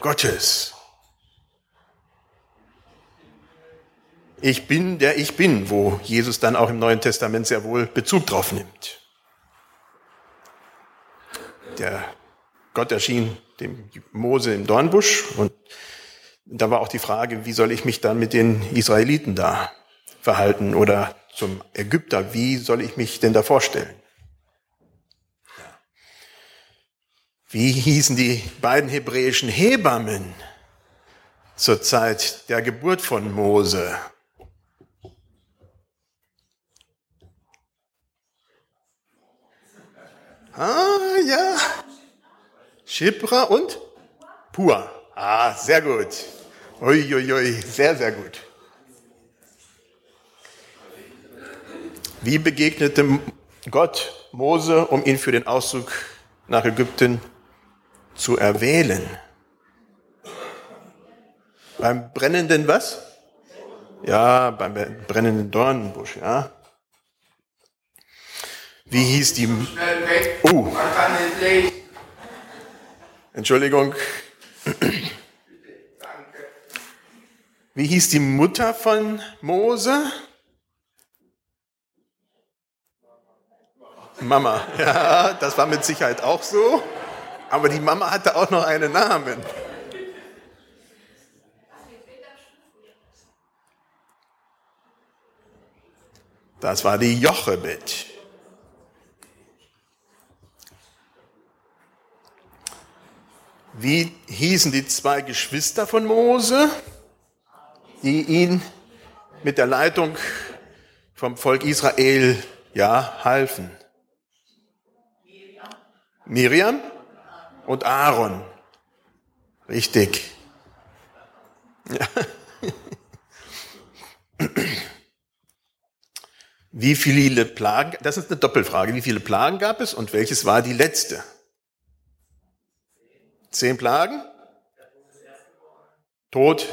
Gottes. Ich bin der Ich bin, wo Jesus dann auch im Neuen Testament sehr wohl Bezug drauf nimmt. Der Gott erschien dem Mose im Dornbusch und da war auch die Frage, wie soll ich mich dann mit den Israeliten da verhalten oder zum Ägypter, wie soll ich mich denn da vorstellen? Wie hießen die beiden hebräischen Hebammen zur Zeit der Geburt von Mose? Ah, ja. Schipra und Pur. Ah, sehr gut. Uiuiui, ui, sehr, sehr gut. Wie begegnete Gott Mose, um ihn für den Auszug nach Ägypten zu erwählen? Beim brennenden was? Ja, beim brennenden Dornenbusch, ja. Wie hieß die? Oh. Entschuldigung. Wie hieß die Mutter von Mose? Mama. Ja, das war mit Sicherheit auch so. Aber die Mama hatte auch noch einen Namen. Das war die Jochebed. Wie hießen die zwei Geschwister von Mose, die ihn mit der Leitung vom Volk Israel ja halfen? Miriam und Aaron. Richtig. Ja. Wie viele Plagen, das ist eine Doppelfrage, wie viele Plagen gab es und welches war die letzte? Zehn Plagen? Tod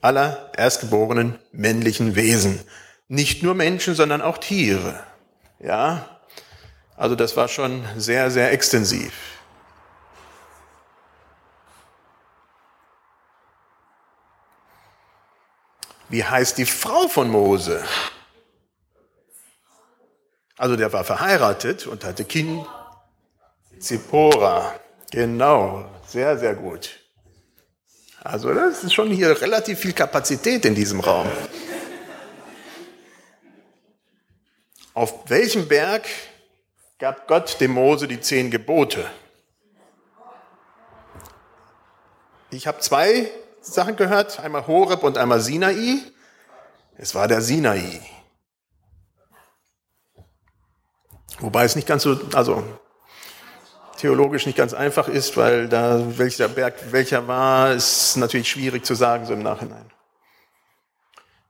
aller erstgeborenen männlichen Wesen. Nicht nur Menschen, sondern auch Tiere. Ja? Also das war schon sehr, sehr extensiv. Wie heißt die Frau von Mose? Also der war verheiratet und hatte Kind. Zippora. Genau. Sehr, sehr gut. Also das ist schon hier relativ viel Kapazität in diesem Raum. Auf welchem Berg gab Gott dem Mose die zehn Gebote? Ich habe zwei Sachen gehört, einmal Horeb und einmal Sinai. Es war der Sinai. Wobei es nicht ganz so, also theologisch nicht ganz einfach ist, weil da welcher Berg welcher war, ist natürlich schwierig zu sagen so im Nachhinein.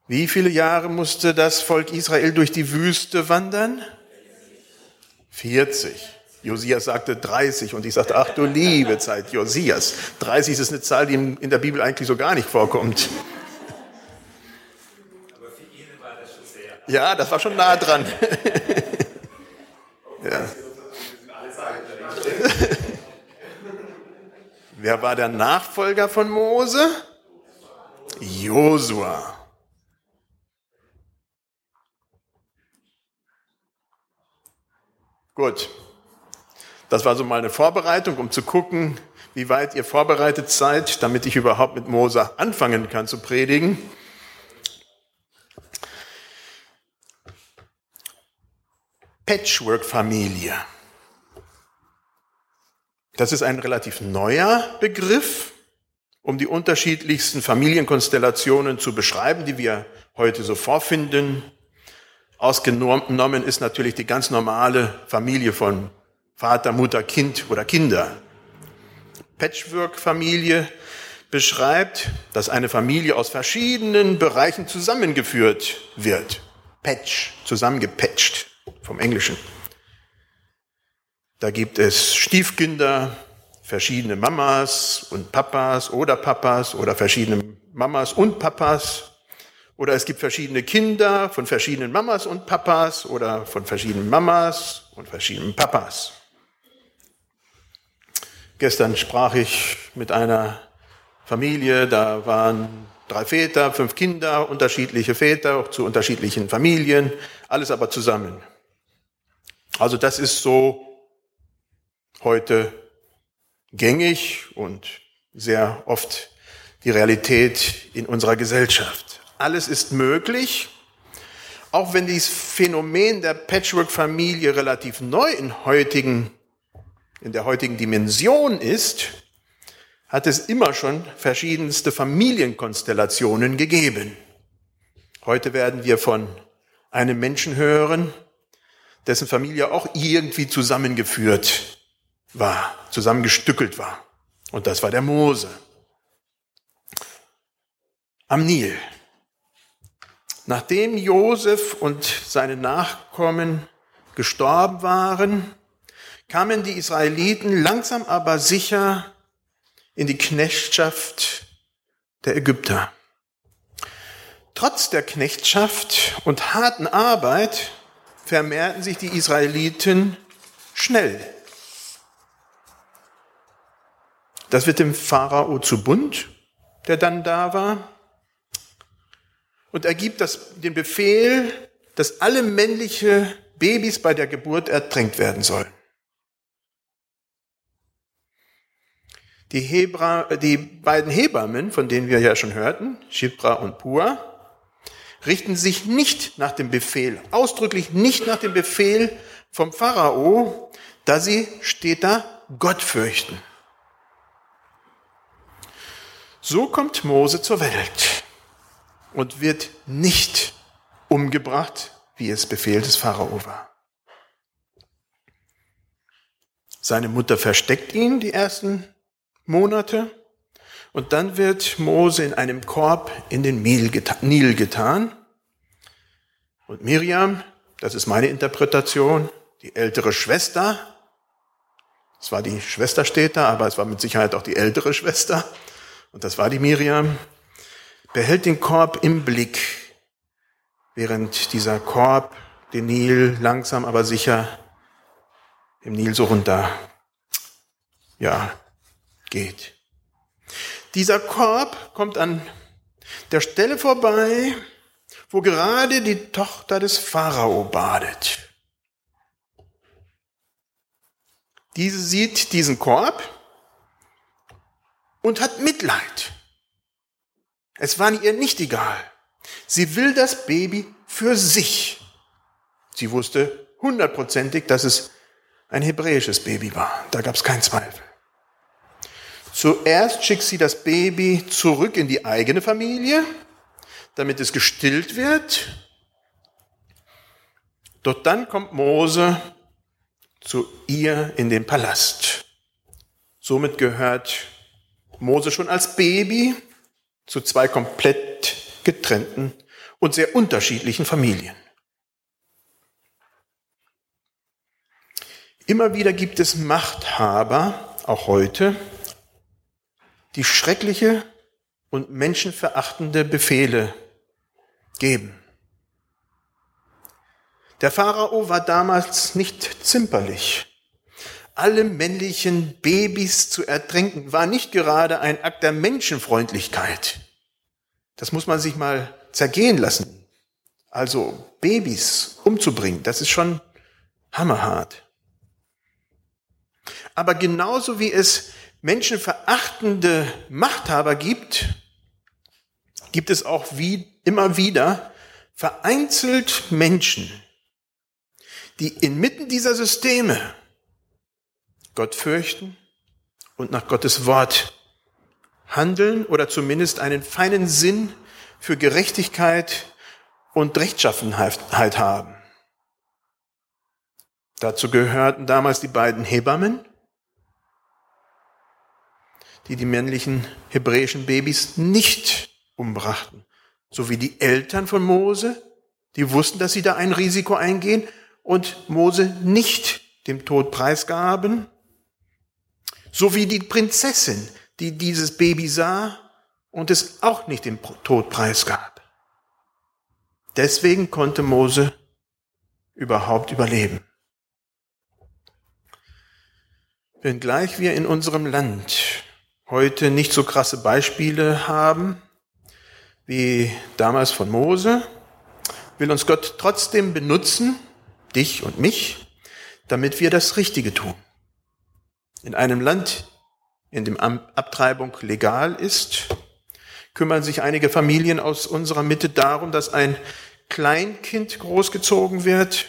Wie viele Jahre musste das Volk Israel durch die Wüste wandern? 40. Josias sagte 30 und ich sagte, ach du liebe Zeit, Josias. 30 ist eine Zahl, die in der Bibel eigentlich so gar nicht vorkommt. Aber für ihn war das schon sehr. Ja, das war schon nah dran. ja. Wer war der Nachfolger von Mose? Josua. Gut. Das war so mal eine Vorbereitung, um zu gucken, wie weit ihr vorbereitet seid, damit ich überhaupt mit Mose anfangen kann zu predigen. Patchwork-Familie. Das ist ein relativ neuer Begriff, um die unterschiedlichsten Familienkonstellationen zu beschreiben, die wir heute so vorfinden. Ausgenommen ist natürlich die ganz normale Familie von Vater, Mutter, Kind oder Kinder. Patchwork-Familie beschreibt, dass eine Familie aus verschiedenen Bereichen zusammengeführt wird. Patch, zusammengepatcht vom Englischen. Da gibt es Stiefkinder, verschiedene Mamas und Papas oder Papas oder verschiedene Mamas und Papas. Oder es gibt verschiedene Kinder von verschiedenen Mamas und Papas oder von verschiedenen Mamas und verschiedenen Papas. Gestern sprach ich mit einer Familie, da waren drei Väter, fünf Kinder, unterschiedliche Väter, auch zu unterschiedlichen Familien, alles aber zusammen. Also das ist so heute gängig und sehr oft die Realität in unserer Gesellschaft. Alles ist möglich, auch wenn dieses Phänomen der Patchwork-Familie relativ neu in, heutigen, in der heutigen Dimension ist, hat es immer schon verschiedenste Familienkonstellationen gegeben. Heute werden wir von einem Menschen hören, dessen Familie auch irgendwie zusammengeführt war, zusammengestückelt war. Und das war der Mose. Am Nil. Nachdem Josef und seine Nachkommen gestorben waren, kamen die Israeliten langsam aber sicher in die Knechtschaft der Ägypter. Trotz der Knechtschaft und harten Arbeit vermehrten sich die Israeliten schnell. Das wird dem Pharao zu bunt, der dann da war und er gibt das, den Befehl, dass alle männliche Babys bei der Geburt ertränkt werden sollen. Die, Hebra, die beiden Hebammen, von denen wir ja schon hörten, Shipra und Pua, richten sich nicht nach dem Befehl, ausdrücklich nicht nach dem Befehl vom Pharao, da sie, steht da, Gott fürchten. So kommt Mose zur Welt und wird nicht umgebracht, wie es Befehl des Pharao war. Seine Mutter versteckt ihn die ersten Monate und dann wird Mose in einem Korb in den Nil getan. Und Miriam, das ist meine Interpretation, die ältere Schwester, es war die Schwester steht da, aber es war mit Sicherheit auch die ältere Schwester, und das war die Miriam, behält den Korb im Blick, während dieser Korb den Nil langsam aber sicher im Nil so runter, ja, geht. Dieser Korb kommt an der Stelle vorbei, wo gerade die Tochter des Pharao badet. Diese sieht diesen Korb und hat Mitleid. Es war ihr nicht egal. Sie will das Baby für sich. Sie wusste hundertprozentig, dass es ein hebräisches Baby war. Da gab es keinen Zweifel. Zuerst schickt sie das Baby zurück in die eigene Familie, damit es gestillt wird. Doch dann kommt Mose zu ihr in den Palast. Somit gehört Mose schon als Baby zu zwei komplett getrennten und sehr unterschiedlichen Familien. Immer wieder gibt es Machthaber, auch heute, die schreckliche und menschenverachtende Befehle geben. Der Pharao war damals nicht zimperlich alle männlichen Babys zu ertränken, war nicht gerade ein Akt der Menschenfreundlichkeit. Das muss man sich mal zergehen lassen. Also Babys umzubringen, das ist schon hammerhart. Aber genauso wie es menschenverachtende Machthaber gibt, gibt es auch wie, immer wieder vereinzelt Menschen, die inmitten dieser Systeme Gott fürchten und nach Gottes Wort handeln oder zumindest einen feinen Sinn für Gerechtigkeit und Rechtschaffenheit haben. Dazu gehörten damals die beiden Hebammen, die die männlichen hebräischen Babys nicht umbrachten, sowie die Eltern von Mose, die wussten, dass sie da ein Risiko eingehen und Mose nicht dem Tod preisgaben so wie die Prinzessin, die dieses Baby sah und es auch nicht dem Tod preisgab. Deswegen konnte Mose überhaupt überleben. Wenngleich wir in unserem Land heute nicht so krasse Beispiele haben wie damals von Mose, will uns Gott trotzdem benutzen, dich und mich, damit wir das Richtige tun. In einem Land, in dem Abtreibung legal ist, kümmern sich einige Familien aus unserer Mitte darum, dass ein Kleinkind großgezogen wird,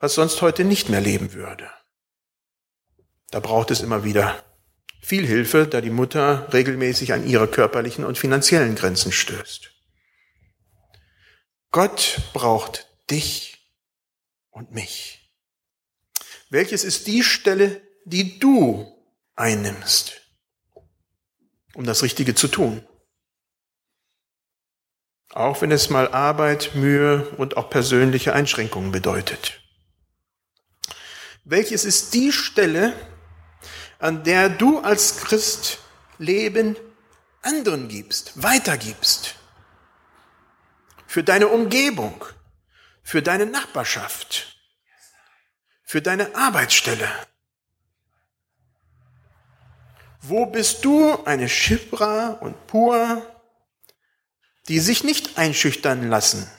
was sonst heute nicht mehr leben würde. Da braucht es immer wieder viel Hilfe, da die Mutter regelmäßig an ihre körperlichen und finanziellen Grenzen stößt. Gott braucht dich und mich. Welches ist die Stelle, die du einnimmst, um das Richtige zu tun? Auch wenn es mal Arbeit, Mühe und auch persönliche Einschränkungen bedeutet. Welches ist die Stelle, an der du als Christ Leben anderen gibst, weitergibst. Für deine Umgebung, für deine Nachbarschaft, für deine Arbeitsstelle. Wo bist du eine Schifra und Pur, die sich nicht einschüchtern lassen,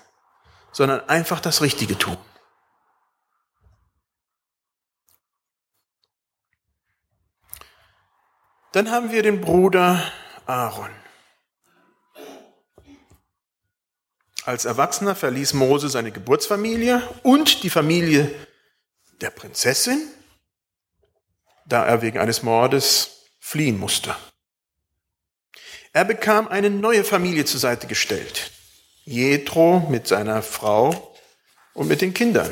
sondern einfach das Richtige tun? Dann haben wir den Bruder Aaron. Als Erwachsener verließ Mose seine Geburtsfamilie und die Familie der Prinzessin, da er wegen eines Mordes fliehen musste. Er bekam eine neue Familie zur Seite gestellt. Jethro mit seiner Frau und mit den Kindern.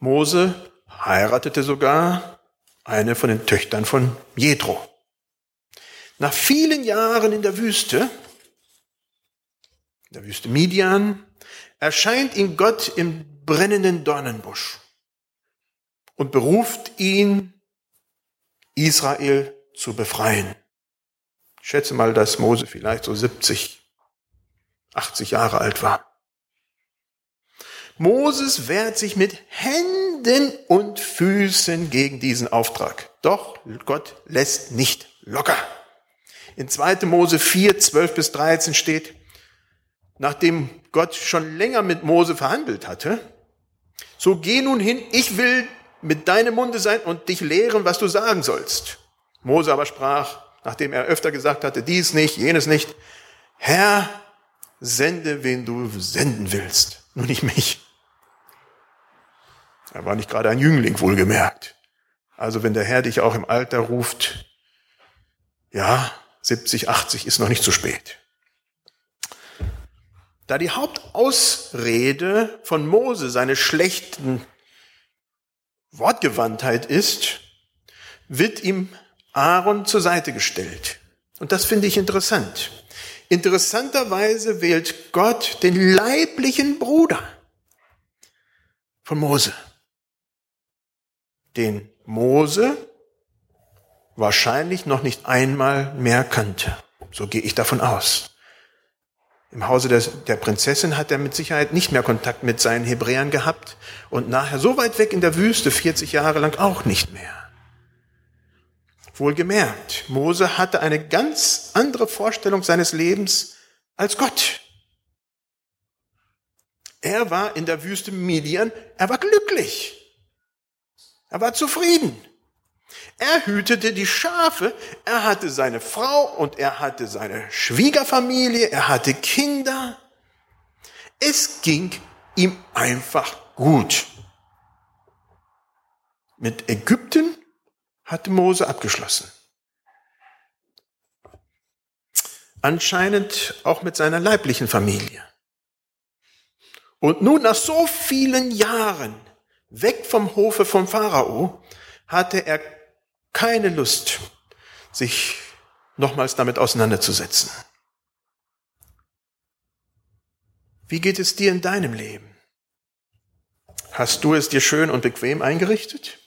Mose heiratete sogar eine von den Töchtern von Jethro. Nach vielen Jahren in der Wüste, in der Wüste Midian, erscheint ihm Gott im brennenden Dornenbusch und beruft ihn, Israel zu befreien. Ich schätze mal, dass Mose vielleicht so 70, 80 Jahre alt war. Moses wehrt sich mit Händen und Füßen gegen diesen Auftrag. Doch Gott lässt nicht locker. In 2. Mose 4, 12 bis 13 steht, nachdem Gott schon länger mit Mose verhandelt hatte, so geh nun hin, ich will mit deinem Munde sein und dich lehren, was du sagen sollst. Mose aber sprach, nachdem er öfter gesagt hatte, dies nicht, jenes nicht, Herr, sende, wen du senden willst, nur nicht mich. Er war nicht gerade ein Jüngling, wohlgemerkt. Also wenn der Herr dich auch im Alter ruft, ja, 70, 80 ist noch nicht zu spät. Da die Hauptausrede von Mose seine schlechten Wortgewandtheit ist, wird ihm Aaron zur Seite gestellt. Und das finde ich interessant. Interessanterweise wählt Gott den leiblichen Bruder von Mose den Mose wahrscheinlich noch nicht einmal mehr kannte. So gehe ich davon aus. Im Hause der, der, Prinzessin hat er mit Sicherheit nicht mehr Kontakt mit seinen Hebräern gehabt und nachher so weit weg in der Wüste, 40 Jahre lang auch nicht mehr. Wohlgemerkt, Mose hatte eine ganz andere Vorstellung seines Lebens als Gott. Er war in der Wüste Midian, er war glücklich. Er war zufrieden. Er hütete die Schafe, er hatte seine Frau und er hatte seine Schwiegerfamilie, er hatte Kinder. Es ging ihm einfach gut. Mit Ägypten hatte Mose abgeschlossen. Anscheinend auch mit seiner leiblichen Familie. Und nun nach so vielen Jahren weg vom Hofe vom Pharao, hatte er keine Lust, sich nochmals damit auseinanderzusetzen. Wie geht es dir in deinem Leben? Hast du es dir schön und bequem eingerichtet?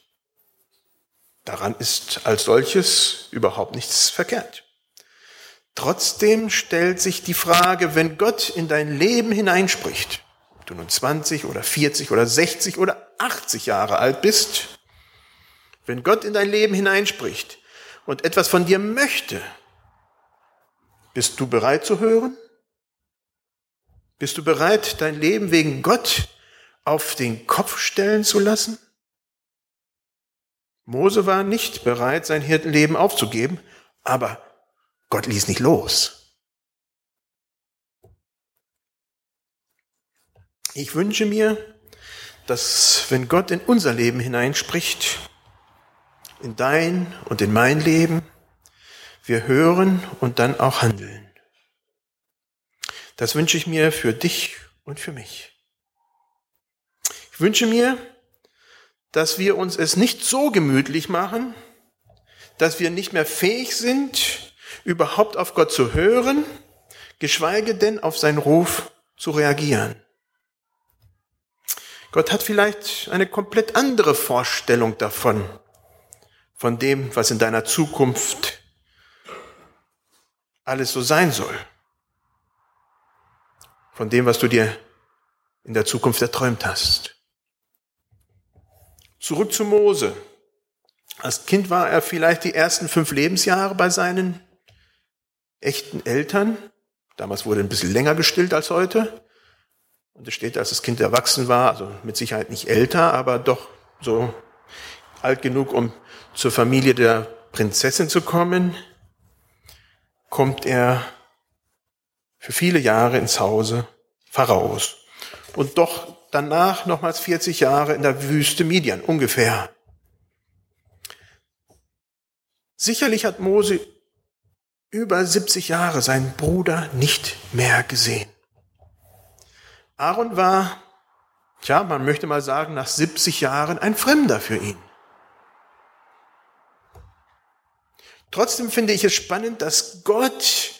Daran ist als solches überhaupt nichts verkehrt. Trotzdem stellt sich die Frage, wenn Gott in dein Leben hineinspricht, du nun 20 oder 40 oder 60 oder 80 Jahre alt bist, wenn Gott in dein Leben hineinspricht und etwas von dir möchte, bist du bereit zu hören? Bist du bereit, dein Leben wegen Gott auf den Kopf stellen zu lassen? Mose war nicht bereit, sein Hirtenleben aufzugeben, aber Gott ließ nicht los. Ich wünsche mir, dass wenn Gott in unser Leben hineinspricht, in dein und in mein Leben, wir hören und dann auch handeln. Das wünsche ich mir für dich und für mich. Ich wünsche mir, dass wir uns es nicht so gemütlich machen, dass wir nicht mehr fähig sind, überhaupt auf Gott zu hören, geschweige denn auf seinen Ruf zu reagieren. Gott hat vielleicht eine komplett andere Vorstellung davon, von dem, was in deiner Zukunft alles so sein soll, von dem, was du dir in der Zukunft erträumt hast. Zurück zu Mose. Als Kind war er vielleicht die ersten fünf Lebensjahre bei seinen echten Eltern. Damals wurde ein bisschen länger gestillt als heute. Und es steht, als das Kind erwachsen war, also mit Sicherheit nicht älter, aber doch so alt genug, um zur Familie der Prinzessin zu kommen, kommt er für viele Jahre ins Hause Pharaos. Und doch danach nochmals 40 Jahre in der Wüste Midian, ungefähr. Sicherlich hat Mose über 70 Jahre seinen Bruder nicht mehr gesehen. Aaron war, tja, man möchte mal sagen, nach 70 Jahren ein Fremder für ihn. Trotzdem finde ich es spannend, dass Gott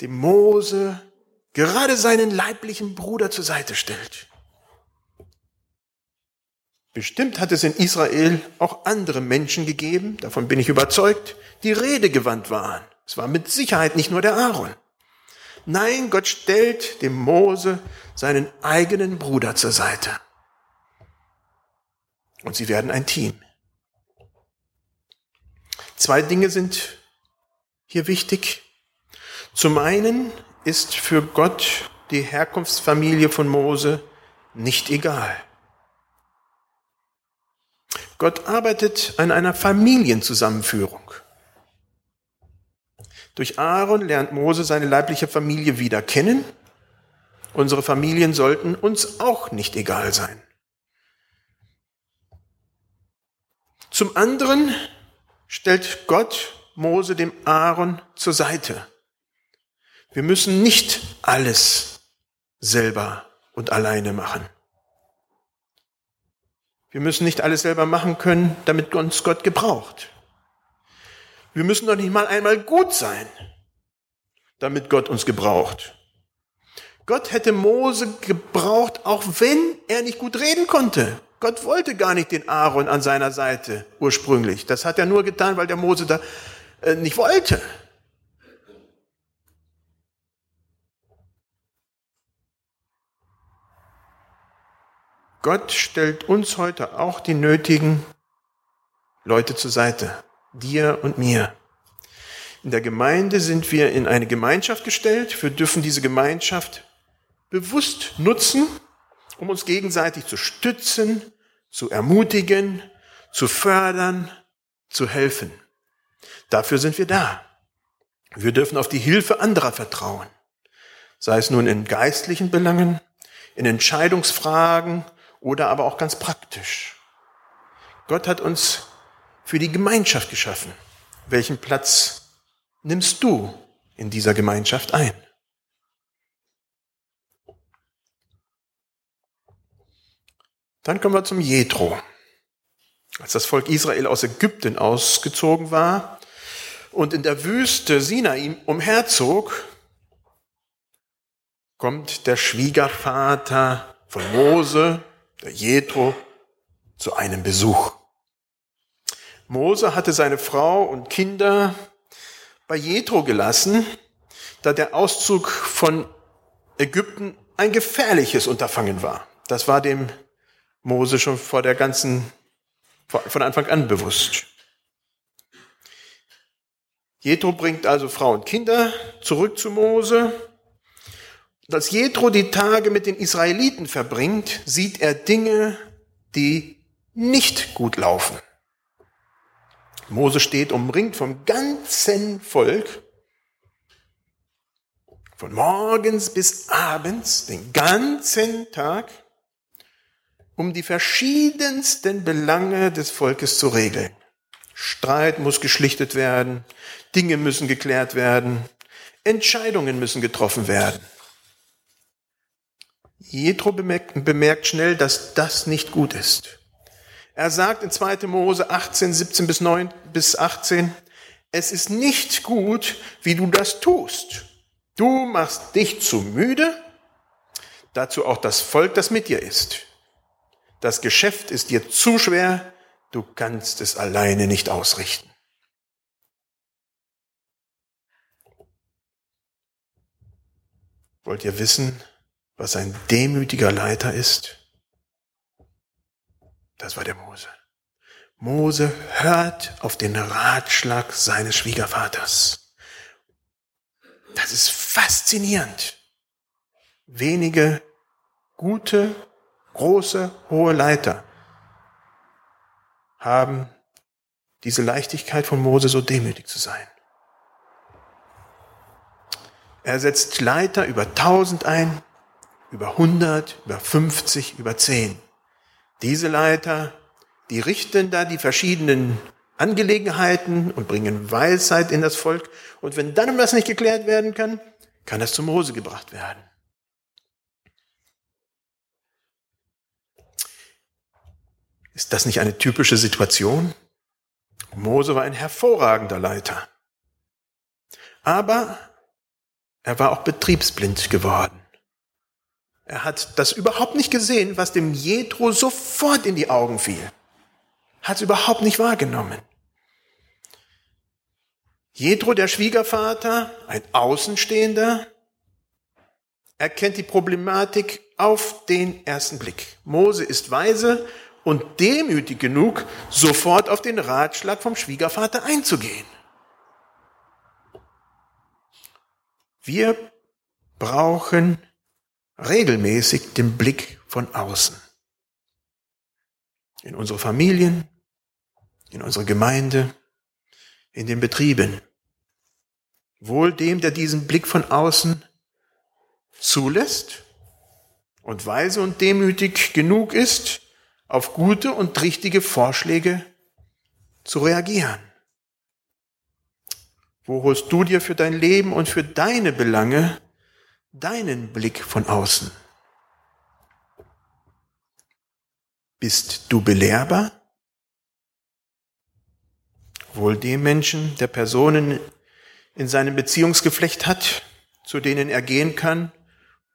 dem Mose gerade seinen leiblichen Bruder zur Seite stellt. Bestimmt hat es in Israel auch andere Menschen gegeben, davon bin ich überzeugt, die redegewandt waren. Es war mit Sicherheit nicht nur der Aaron. Nein, Gott stellt dem Mose seinen eigenen Bruder zur Seite. Und sie werden ein Team. Zwei Dinge sind hier wichtig. Zum einen ist für Gott die Herkunftsfamilie von Mose nicht egal. Gott arbeitet an einer Familienzusammenführung. Durch Aaron lernt Mose seine leibliche Familie wieder kennen. Unsere Familien sollten uns auch nicht egal sein. Zum anderen stellt Gott Mose dem Aaron zur Seite. Wir müssen nicht alles selber und alleine machen. Wir müssen nicht alles selber machen können, damit uns Gott gebraucht. Wir müssen doch nicht mal einmal gut sein, damit Gott uns gebraucht. Gott hätte Mose gebraucht, auch wenn er nicht gut reden konnte. Gott wollte gar nicht den Aaron an seiner Seite ursprünglich. Das hat er nur getan, weil der Mose da äh, nicht wollte. Gott stellt uns heute auch die nötigen Leute zur Seite, dir und mir. In der Gemeinde sind wir in eine Gemeinschaft gestellt. Wir dürfen diese Gemeinschaft bewusst nutzen, um uns gegenseitig zu stützen, zu ermutigen, zu fördern, zu helfen. Dafür sind wir da. Wir dürfen auf die Hilfe anderer vertrauen, sei es nun in geistlichen Belangen, in Entscheidungsfragen oder aber auch ganz praktisch. Gott hat uns für die Gemeinschaft geschaffen. Welchen Platz nimmst du in dieser Gemeinschaft ein? Dann kommen wir zum Jethro. Als das Volk Israel aus Ägypten ausgezogen war und in der Wüste Sinai umherzog, kommt der Schwiegervater von Mose der Jethro, zu einem Besuch. Mose hatte seine Frau und Kinder bei Jethro gelassen, da der Auszug von Ägypten ein gefährliches Unterfangen war. Das war dem Mose schon vor der ganzen, von Anfang an bewusst. Jethro bringt also Frau und Kinder zurück zu Mose. Und als Jethro die Tage mit den Israeliten verbringt, sieht er Dinge, die nicht gut laufen. Mose steht umringt vom ganzen Volk, von morgens bis abends, den ganzen Tag, um die verschiedensten Belange des Volkes zu regeln. Streit muss geschlichtet werden, Dinge müssen geklärt werden, Entscheidungen müssen getroffen werden. Jethro bemerkt, bemerkt schnell, dass das nicht gut ist. Er sagt in 2. Mose 18, 17 bis 9 bis 18, es ist nicht gut, wie du das tust. Du machst dich zu müde, dazu auch das Volk, das mit dir ist. Das Geschäft ist dir zu schwer, du kannst es alleine nicht ausrichten. Wollt ihr wissen, was ein demütiger Leiter ist? Das war der Mose. Mose hört auf den Ratschlag seines Schwiegervaters. Das ist faszinierend. Wenige gute, große, hohe Leiter haben diese Leichtigkeit von Mose so demütig zu sein. Er setzt Leiter über 1000 ein, über 100, über 50, über 10. Diese Leiter, die richten da die verschiedenen Angelegenheiten und bringen Weisheit in das Volk. Und wenn dann was nicht geklärt werden kann, kann das zu Mose gebracht werden. Ist das nicht eine typische Situation? Mose war ein hervorragender Leiter. Aber er war auch betriebsblind geworden. Er hat das überhaupt nicht gesehen, was dem Jethro sofort in die Augen fiel. Hat es überhaupt nicht wahrgenommen. Jethro, der Schwiegervater, ein Außenstehender, erkennt die Problematik auf den ersten Blick. Mose ist weise und demütig genug, sofort auf den Ratschlag vom Schwiegervater einzugehen. Wir brauchen regelmäßig den Blick von außen. In unsere Familien, in unsere Gemeinde, in den Betrieben. Wohl dem, der diesen Blick von außen zulässt und weise und demütig genug ist, auf gute und richtige Vorschläge zu reagieren. Wo holst du dir für dein Leben und für deine Belange deinen Blick von außen? Bist du belehrbar? Wohl dem Menschen, der Personen in seinem Beziehungsgeflecht hat, zu denen er gehen kann,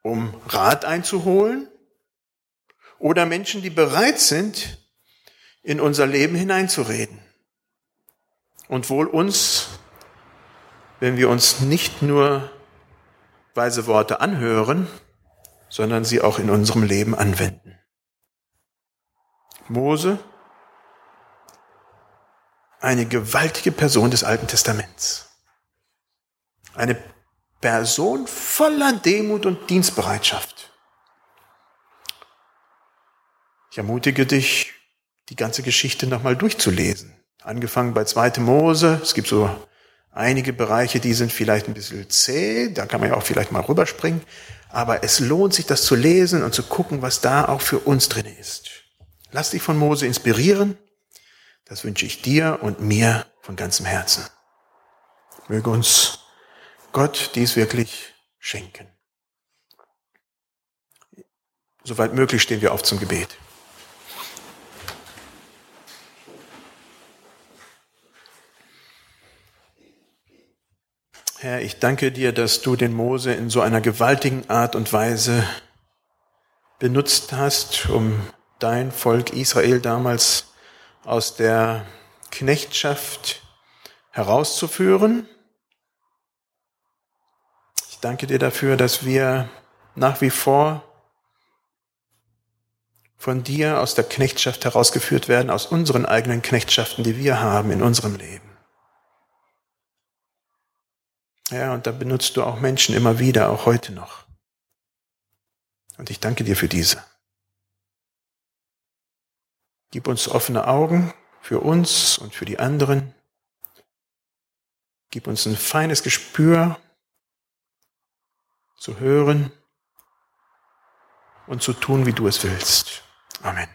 um Rat einzuholen? Oder Menschen, die bereit sind, in unser Leben hineinzureden? Und wohl uns, wenn wir uns nicht nur weise Worte anhören, sondern sie auch in unserem Leben anwenden. Mose, eine gewaltige Person des Alten Testaments. Eine Person voller Demut und Dienstbereitschaft. Ich ermutige dich, die ganze Geschichte nochmal durchzulesen. Angefangen bei 2. Mose, es gibt so Einige Bereiche, die sind vielleicht ein bisschen zäh, da kann man ja auch vielleicht mal rüberspringen. Aber es lohnt sich, das zu lesen und zu gucken, was da auch für uns drin ist. Lass dich von Mose inspirieren. Das wünsche ich dir und mir von ganzem Herzen. Möge uns Gott dies wirklich schenken. Soweit möglich stehen wir auf zum Gebet. Herr, ich danke dir, dass du den Mose in so einer gewaltigen Art und Weise benutzt hast, um dein Volk Israel damals aus der Knechtschaft herauszuführen. Ich danke dir dafür, dass wir nach wie vor von dir aus der Knechtschaft herausgeführt werden, aus unseren eigenen Knechtschaften, die wir haben in unserem Leben. Ja, und da benutzt du auch Menschen immer wieder, auch heute noch. Und ich danke dir für diese. Gib uns offene Augen für uns und für die anderen. Gib uns ein feines Gespür zu hören und zu tun, wie du es willst. Amen.